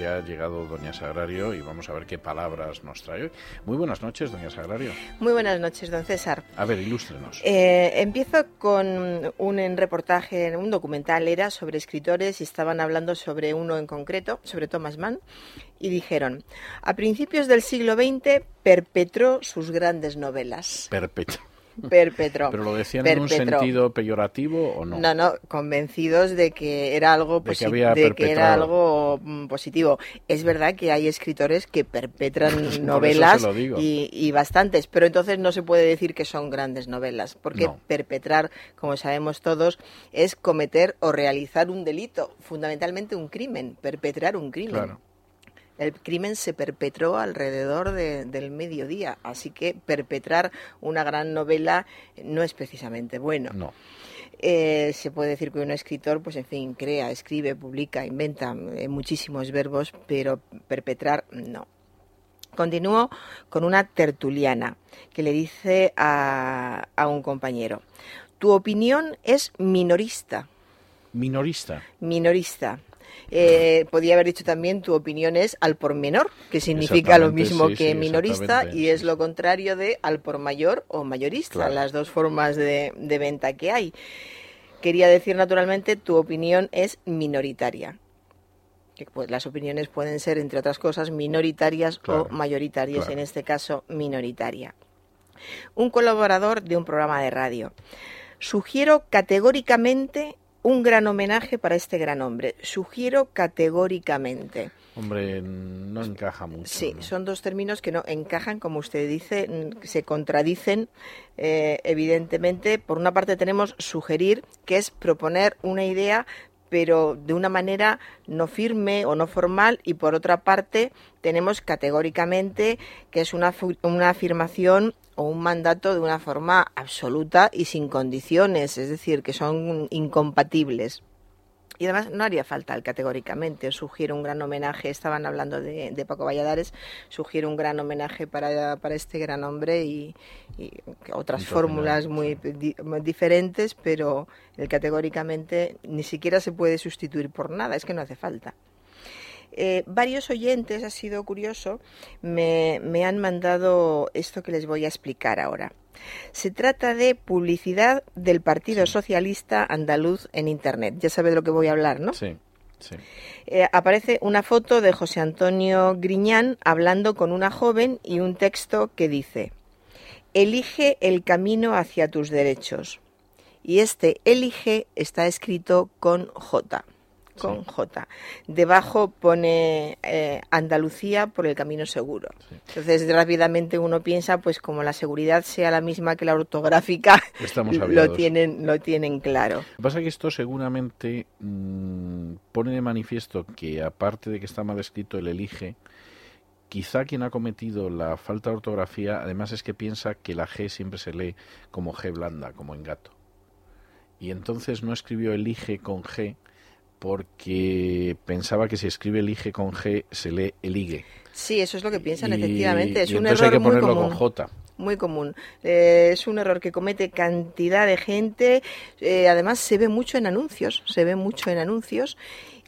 Ya ha llegado doña Sagrario y vamos a ver qué palabras nos trae hoy. Muy buenas noches, doña Sagrario. Muy buenas noches, don César. A ver, ilústrenos. Eh, empiezo con un reportaje, un documental era sobre escritores y estaban hablando sobre uno en concreto, sobre Thomas Mann, y dijeron, a principios del siglo XX perpetró sus grandes novelas. Perpetuo. Perpetró. ¿Pero lo decían en un sentido peyorativo o no? No, no, convencidos de que era algo, De que posi- había de que era algo mm, positivo. Es verdad que hay escritores que perpetran novelas y, y bastantes, pero entonces no se puede decir que son grandes novelas, porque No. perpetrar, como sabemos todos, es cometer o realizar un delito, fundamentalmente un crimen, perpetrar un crimen. Claro. El crimen se perpetró alrededor de- del mediodía, así que perpetrar una gran novela no es precisamente bueno. No. Eh, se puede decir que un escritor, pues en fin, crea, escribe, publica, inventa eh, muchísimos verbos, pero perpetrar no. Continúo con una tertuliana que le dice a, a un compañero, tu opinión es minorista, Minorista. minorista. Eh, podía haber dicho también tu opinión es al por menor, que significa lo mismo sí, que sí, minorista y es lo contrario de al por mayor o mayorista, Claro. las dos formas de, de venta que hay. Quería decir naturalmente tu opinión es minoritaria. Que, pues, las opiniones pueden ser, entre otras cosas, minoritarias Claro, o mayoritarias, claro. en este caso minoritaria. Un colaborador de un programa de radio. Sugiero categóricamente un gran homenaje para este gran hombre. Sugiero categóricamente. Hombre, no encaja mucho. Sí, ¿no? son dos términos que no encajan, como usted dice, se contradicen, eh, evidentemente. Por una parte tenemos sugerir, que es proponer una idea, pero de una manera no firme o no formal, y por otra parte tenemos categóricamente, que es una, una afirmación o un mandato de una forma absoluta y sin condiciones, es decir, que son incompatibles. Y además no haría falta el categóricamente. Os sugiero un gran homenaje. Estaban hablando de, de Paco Valladares. Sugiero un gran homenaje para, para este gran hombre y, y otras fórmulas muy, di- muy diferentes, pero el categóricamente ni siquiera se puede sustituir por nada. Es que no hace falta. Eh, varios oyentes, ha sido curioso, me, me han mandado esto que les voy a explicar ahora. Se trata de publicidad del Partido Socialista Andaluz en Internet. Ya sabe de lo que voy a hablar, ¿no? Sí, sí. Eh, aparece una foto de José Antonio Griñán hablando con una joven y un texto que dice, elige el camino hacia tus derechos. Y este elige está escrito con J. Con Sí. J. Debajo pone eh, Andalucía por el camino seguro. Sí. Entonces rápidamente uno piensa, pues como la seguridad sea la misma que la ortográfica, lo tienen, lo tienen claro. Lo que pasa es que esto seguramente mm, pone de manifiesto que aparte de que está mal escrito el elige, quizá quien ha cometido la falta de ortografía además es que piensa que la G siempre se lee como G blanda, como en gato. Y entonces no escribió elige con G porque pensaba que si escribe elige con G se lee elige. Sí, eso es lo que piensan, Y- efectivamente. Es y un entonces error hay que muy ponerlo común. con J. Muy común. Eh, es un error que comete cantidad de gente. eh, además, se ve mucho en anuncios. Se ve mucho en anuncios.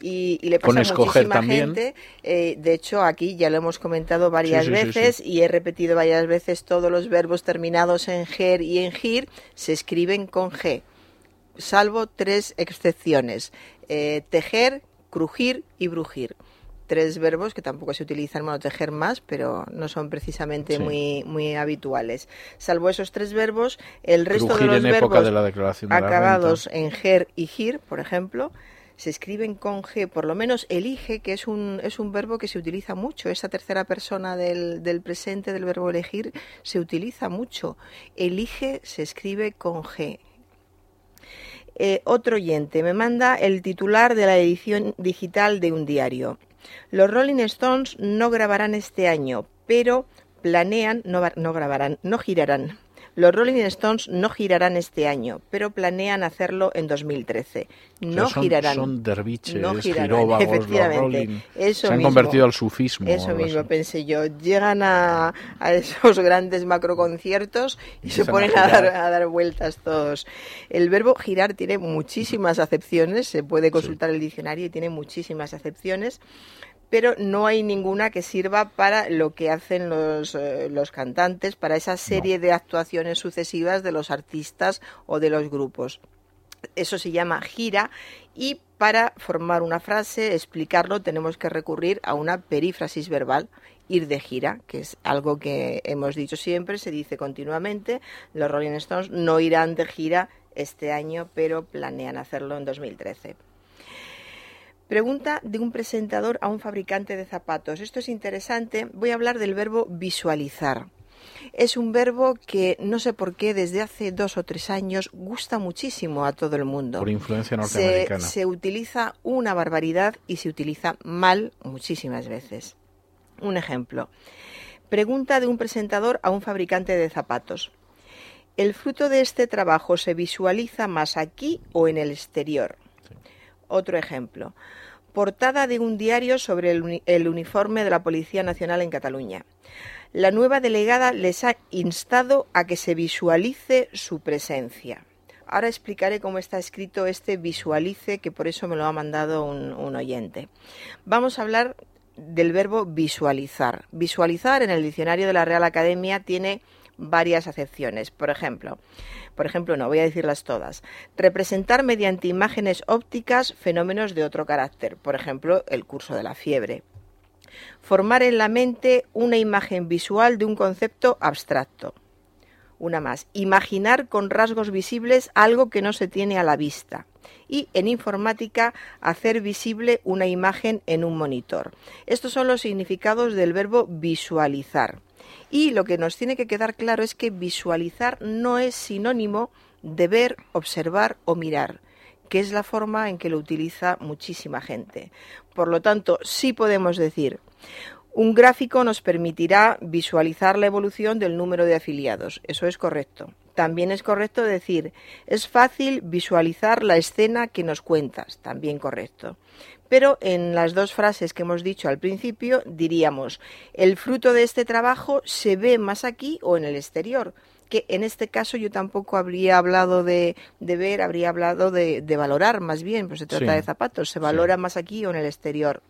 Y, y le pasa a muchísima gente. eh, de hecho, aquí ya lo hemos comentado varias Sí, sí, sí, veces y he repetido varias veces todos los verbos terminados en ger y en gir se escriben con G, salvo tres excepciones. Eh, tejer, crujir y brujir. Tres verbos que tampoco se utilizan, bueno, tejer más, pero no son precisamente Sí. muy, muy habituales. Salvo esos tres verbos, el resto Crujir de los en época verbos de la declaración de la acabados en ger y gir, por ejemplo, se escriben con G, por lo menos elige, que es un, es un verbo que se utiliza mucho, esa tercera persona del, del presente del verbo elegir se utiliza mucho. Elige se escribe con G. Eh, otro oyente me manda el titular de la edición digital de un diario. Los Rolling Stones no grabarán este año, pero planean, no, no grabarán, no girarán, Los Rolling Stones no girarán este año, pero planean hacerlo en 2013. No son, girarán. Son derviches, no girarán, efectivamente. Rolling. Eso Se han mismo. convertido al sufismo. Eso mismo así. pensé yo. Llegan a, a esos grandes macroconciertos y se Empiezan a ponen a, dar, a dar vueltas todos. El verbo girar tiene muchísimas acepciones, se puede consultar el diccionario y tiene muchísimas acepciones, pero no hay ninguna que sirva para lo que hacen los, eh, los cantantes, para esa serie de actuaciones sucesivas de los artistas o de los grupos. Eso se llama gira y para formar una frase, explicarlo, tenemos que recurrir a una perífrasis verbal, ir de gira, que es algo que hemos dicho siempre, se dice continuamente. Los Rolling Stones no irán de gira este año, pero planean hacerlo en 2013. Pregunta de un presentador a un fabricante de zapatos. Esto es interesante. Voy a hablar del verbo visualizar. Es un verbo que no sé por qué desde hace dos o tres años gusta muchísimo a todo el mundo. Por influencia Se, norteamericana. se utiliza una barbaridad y se utiliza mal muchísimas veces. Un ejemplo. Pregunta de un presentador a un fabricante de zapatos. ¿El fruto de este trabajo se visualiza más aquí o en el exterior? Otro ejemplo. Portada de un diario sobre el, uni- el uniforme de la Policía Nacional en Cataluña. La nueva delegada les ha instado a que se visualice su presencia. Ahora explicaré cómo está escrito este visualice, que por eso me lo ha mandado un oyente. Vamos a hablar del verbo visualizar. Visualizar en el diccionario de la Real Academia tiene varias acepciones. Por ejemplo, por ejemplo, no voy a decirlas todas. Representar mediante imágenes ópticas fenómenos de otro carácter. Por ejemplo, el curso de la fiebre. Formar en la mente una imagen visual de un concepto abstracto. Una más. Imaginar con rasgos visibles algo que no se tiene a la vista. Y en informática, hacer visible una imagen en un monitor. Estos son los significados del verbo visualizar. Y lo que nos tiene que quedar claro es que visualizar no es sinónimo de ver, observar o mirar, que es la forma en que lo utiliza muchísima gente. Por lo tanto, sí podemos decir, un gráfico nos permitirá visualizar la evolución del número de afiliados. Eso es correcto. También es correcto decir, es fácil visualizar la escena que nos cuentas. También correcto. Pero en las dos frases que hemos dicho al principio diríamos, el fruto de este trabajo se ve más aquí o en el exterior. Que en este caso yo tampoco habría hablado de, de ver, habría hablado de, de valorar más bien, pues se trata Sí. de zapatos, se valora más aquí o en el exterior.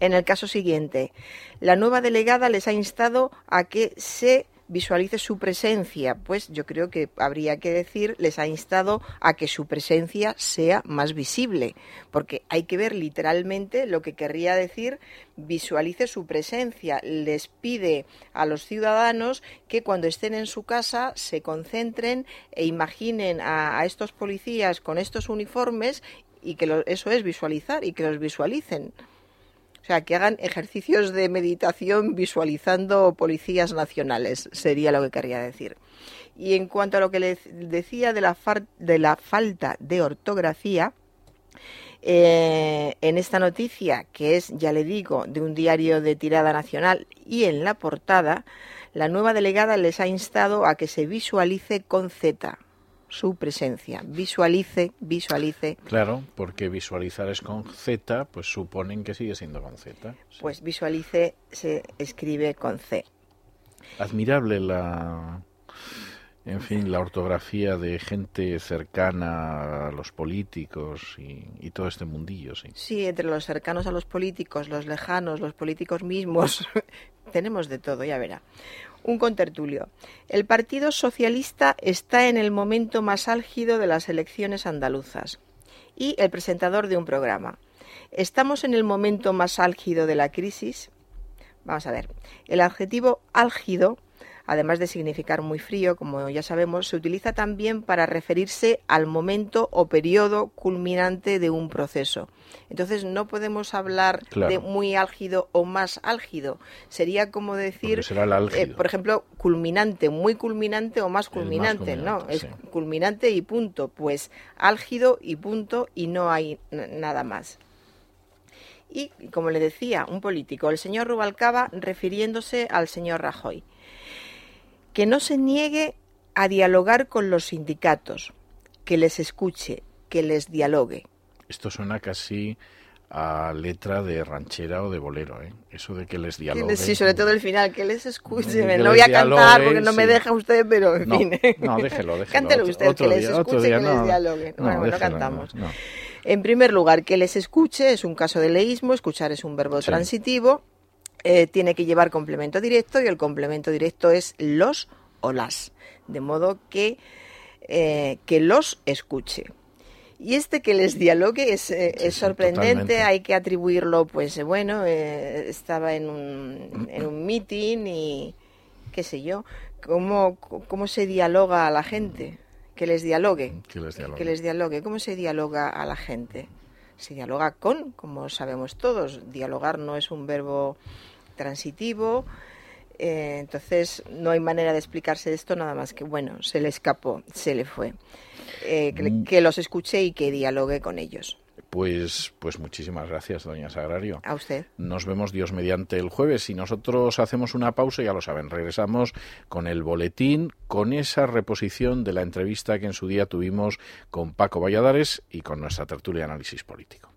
En el caso siguiente, la nueva delegada les ha instado a que se visualice su presencia, pues yo creo que habría que decir, les ha instado a que su presencia sea más visible, porque hay que ver literalmente lo que querría decir visualice su presencia. Les pide a los ciudadanos que cuando estén en su casa se concentren e imaginen a, estos policías con estos uniformes y que eso es visualizar y que los visualicen. O sea, que hagan ejercicios de meditación visualizando policías nacionales, sería lo que querría decir. Y en cuanto a lo que les decía de la, falta de ortografía, eh, en esta noticia, que es, ya le digo, de un diario de tirada nacional y en la portada, la nueva delegada les ha instado a que se visualice con Z su presencia. Visualice, visualice. Claro, porque visualizar es con Z, pues suponen que sigue siendo con Z. Sí. Pues visualice se escribe con C. Admirable la, en fin, la ortografía de gente cercana a los políticos y, todo este mundillo, sí. Sí, entre los cercanos a los políticos, los lejanos, los políticos mismos, tenemos de todo, ya verá. Un contertulio. El Partido Socialista está en el momento más álgido de las elecciones andaluzas. Y el presentador de un programa. ¿Estamos en el momento más álgido de la crisis? Vamos a ver. El adjetivo álgido, además de significar muy frío, como ya sabemos, se utiliza también para referirse al momento o periodo culminante de un proceso. Entonces no podemos hablar Claro. de muy álgido o más álgido. Sería como decir, eh, por ejemplo, culminante, muy culminante o más culminante, ¿no? Es culminante y punto. Pues álgido y punto y no hay nada más. Y, como le decía, un político, el señor Rubalcaba, refiriéndose al señor Rajoy, que no se niegue a dialogar con los sindicatos, que les escuche, que les dialogue. Esto suena casi a letra de ranchera o de bolero, ¿eh? Eso de que les dialogue. sí, sobre todo el final, que les escuche. Que no voy a cantar porque no me deja usted, pero en No, fin. no, déjelo, déjelo. Cántelo Otro- usted, otro que les escuche, día, que no. les dialogue. No, bueno, déjelo, cantamos. no, no. En primer lugar, que les escuche es un caso de leísmo, escuchar es un verbo Sí. transitivo, eh, tiene que llevar complemento directo y el complemento directo es los o las, de modo que, eh, que los escuche. Y este que les dialogue es, eh, Sí, es sorprendente, totalmente. hay que atribuirlo, pues eh, bueno, eh, estaba en un, en un meeting y qué sé yo, ¿cómo, cómo se dialoga a la gente? Que les dialogue. Que les dialogue. Que les dialogue. ¿Cómo se dialoga a la gente? Se dialoga con, como sabemos todos. Dialogar no es un verbo transitivo. eh, entonces no hay manera de explicarse esto nada más que, bueno, se le escapó, se le fue. Eh, que, Mm. que los escuche y que dialogue con ellos. Pues, pues muchísimas gracias, doña Sagrario. A usted. Nos vemos Dios mediante el jueves y nosotros hacemos una pausa, ya lo saben, regresamos con el boletín, con esa reposición de la entrevista que en su día tuvimos con Paco Valladares y con nuestra tertulia de análisis político.